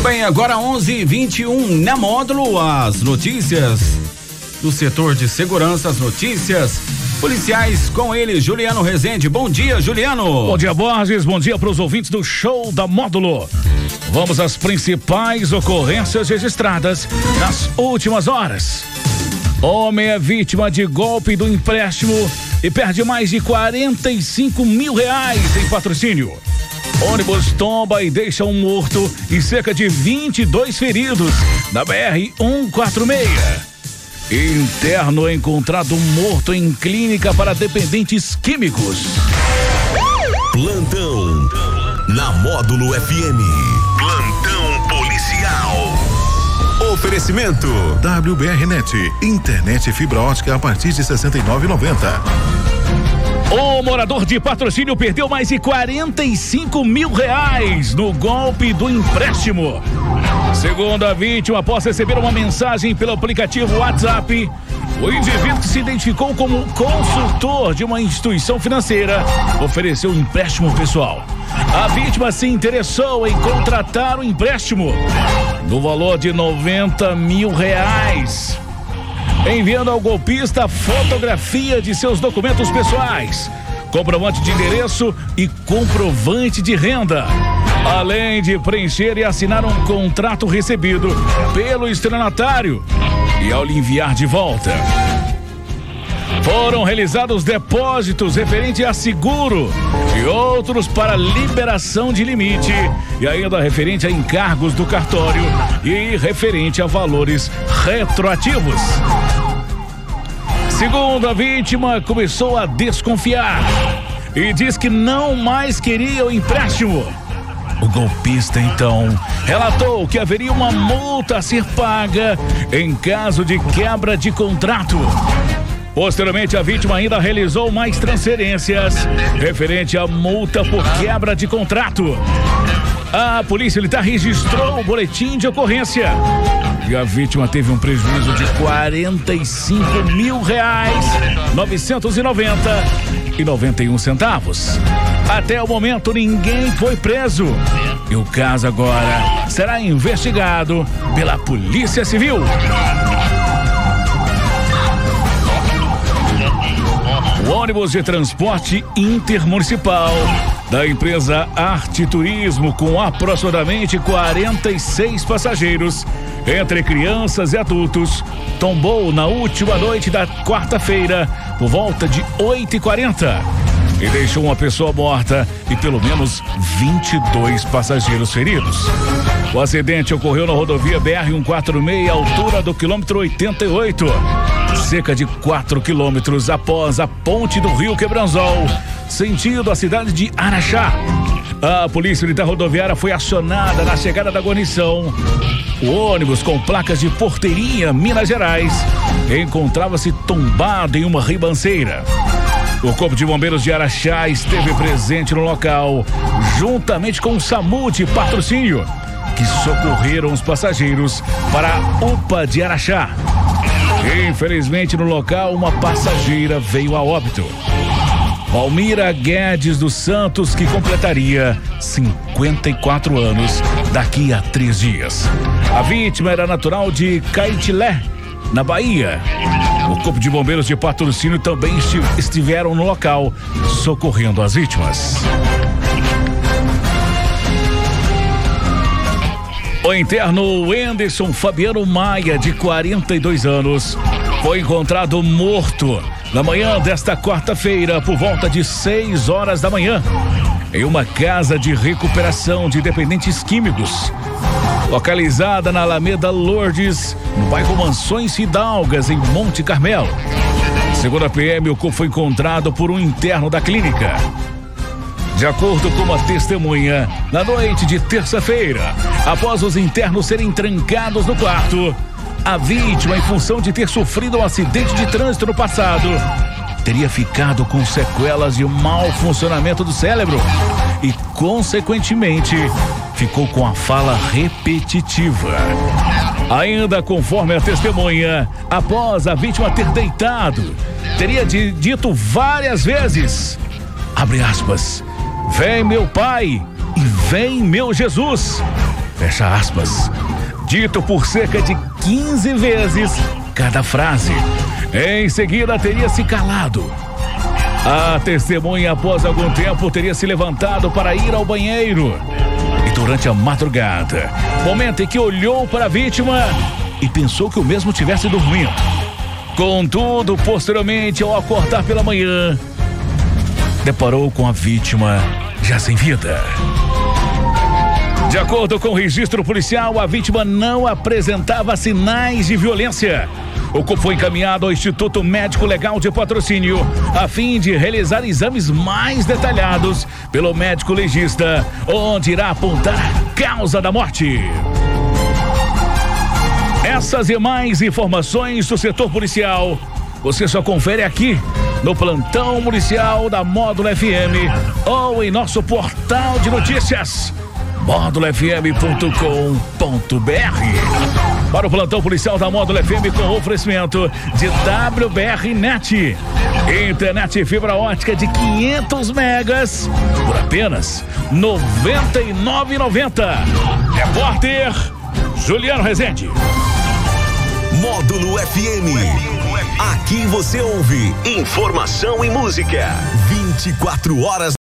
Muito bem, agora 11:21 na módulo as notícias do setor de segurança, as notícias policiais com ele, Juliano Rezende. Bom dia, Juliano. Bom dia, Borges. Bom dia para os ouvintes do show da Módulo. Vamos às principais ocorrências registradas nas últimas horas. Homem é vítima de golpe do empréstimo e perde mais de 45 mil reais em patrocínio. Ônibus tomba e deixa um morto e cerca de 22 feridos na BR 146. Interno encontrado morto em clínica para dependentes químicos. Plantão na Módulo FM. Plantão. Oferecimento WBRnet, internet fibra ótica a partir de 69,90. O morador de patrocínio perdeu mais de 45 mil reais no golpe do empréstimo. Segundo a vítima, após receber uma mensagem pelo aplicativo WhatsApp, o indivíduo que se identificou como consultor de uma instituição financeira ofereceu um empréstimo pessoal. A vítima se interessou em contratar o um empréstimo no valor de 90 mil reais enviando ao golpista fotografia de seus documentos pessoais, comprovante de endereço e comprovante de renda. Além de preencher e assinar um contrato recebido pelo estelionatário e ao lhe enviar de volta. Foram realizados depósitos referente a seguro e outros para liberação de limite e ainda referente a encargos do cartório e referente a valores retroativos. Segundo a vítima, começou a desconfiar e diz que não mais queria o empréstimo. O golpista então relatou que haveria uma multa a ser paga em caso de quebra de contrato. Posteriormente, a vítima ainda realizou mais transferências referente à multa por quebra de contrato. A polícia militar registrou o boletim de ocorrência e a vítima teve um prejuízo de 45 mil reais 990 e 91 centavos. Até o momento ninguém foi preso e o caso agora será investigado pela Polícia Civil. O ônibus de transporte intermunicipal da empresa Arte Turismo, com aproximadamente 46 passageiros, entre crianças e adultos, tombou na última noite da quarta-feira, por volta de 8h40, e deixou uma pessoa morta e pelo menos 22 passageiros feridos. O acidente ocorreu na rodovia BR-146, altura do quilômetro 88 cerca de 4 quilômetros após a ponte do Rio Quebranzol, sentido a cidade de Araxá. A polícia militar rodoviária foi acionada na chegada da guarnição. O ônibus com placas de Porteirinha, Minas Gerais, encontrava-se tombado em uma ribanceira. O Corpo de Bombeiros de Araxá esteve presente no local, juntamente com o SAMU de patrocínio, que socorreram os passageiros para a UPA de Araxá. Infelizmente, no local, uma passageira veio a óbito. Palmira Guedes dos Santos, que completaria 54 anos daqui a três dias. A vítima era natural de Caitilé, na Bahia. O Corpo de Bombeiros de Patrocínio também estiveram no local, socorrendo as vítimas. O interno Wenderson Fabiano Maia, de 42 anos, foi encontrado morto na manhã desta quarta-feira, por volta de 6 horas da manhã, em uma casa de recuperação de dependentes químicos, localizada na Alameda Lourdes, no bairro Mansões Fidalgas, em Monte Carmelo. Segundo a PM, o corpo foi encontrado por um interno da clínica. De acordo com uma testemunha, na noite de terça-feira, após os internos serem trancados no quarto, a vítima, em função de ter sofrido um acidente de trânsito no passado, teria ficado com sequelas de mau funcionamento do cérebro e, consequentemente, ficou com a fala repetitiva. Ainda conforme a testemunha, após a vítima ter deitado, teria dito várias vezes: abre aspas, vem meu pai e vem meu Jesus. Fecha aspas. Dito por cerca de 15 vezes cada frase. Em seguida, teria se calado. A testemunha, após algum tempo, teria se levantado para ir ao banheiro. E durante a madrugada, momento em que olhou para a vítima e pensou que o mesmo tivesse dormindo. Contudo, posteriormente, ao acordar pela manhã, deparou com a vítima já sem vida. De acordo com o registro policial, a vítima não apresentava sinais de violência. O corpo foi encaminhado ao Instituto Médico Legal de Patrocínio a fim de realizar exames mais detalhados pelo médico legista, onde irá apontar a causa da morte. Essas e mais informações do setor policial você só confere aqui no plantão policial da Módulo FM ou em nosso portal de notícias módulofm.com.br. Para o plantão policial da Módulo FM com oferecimento de WBR Net. Internet fibra ótica de 500 megas por apenas R$ 99,90. Repórter Juliano Rezende. Módulo FM. Aqui você ouve informação e música. 24 horas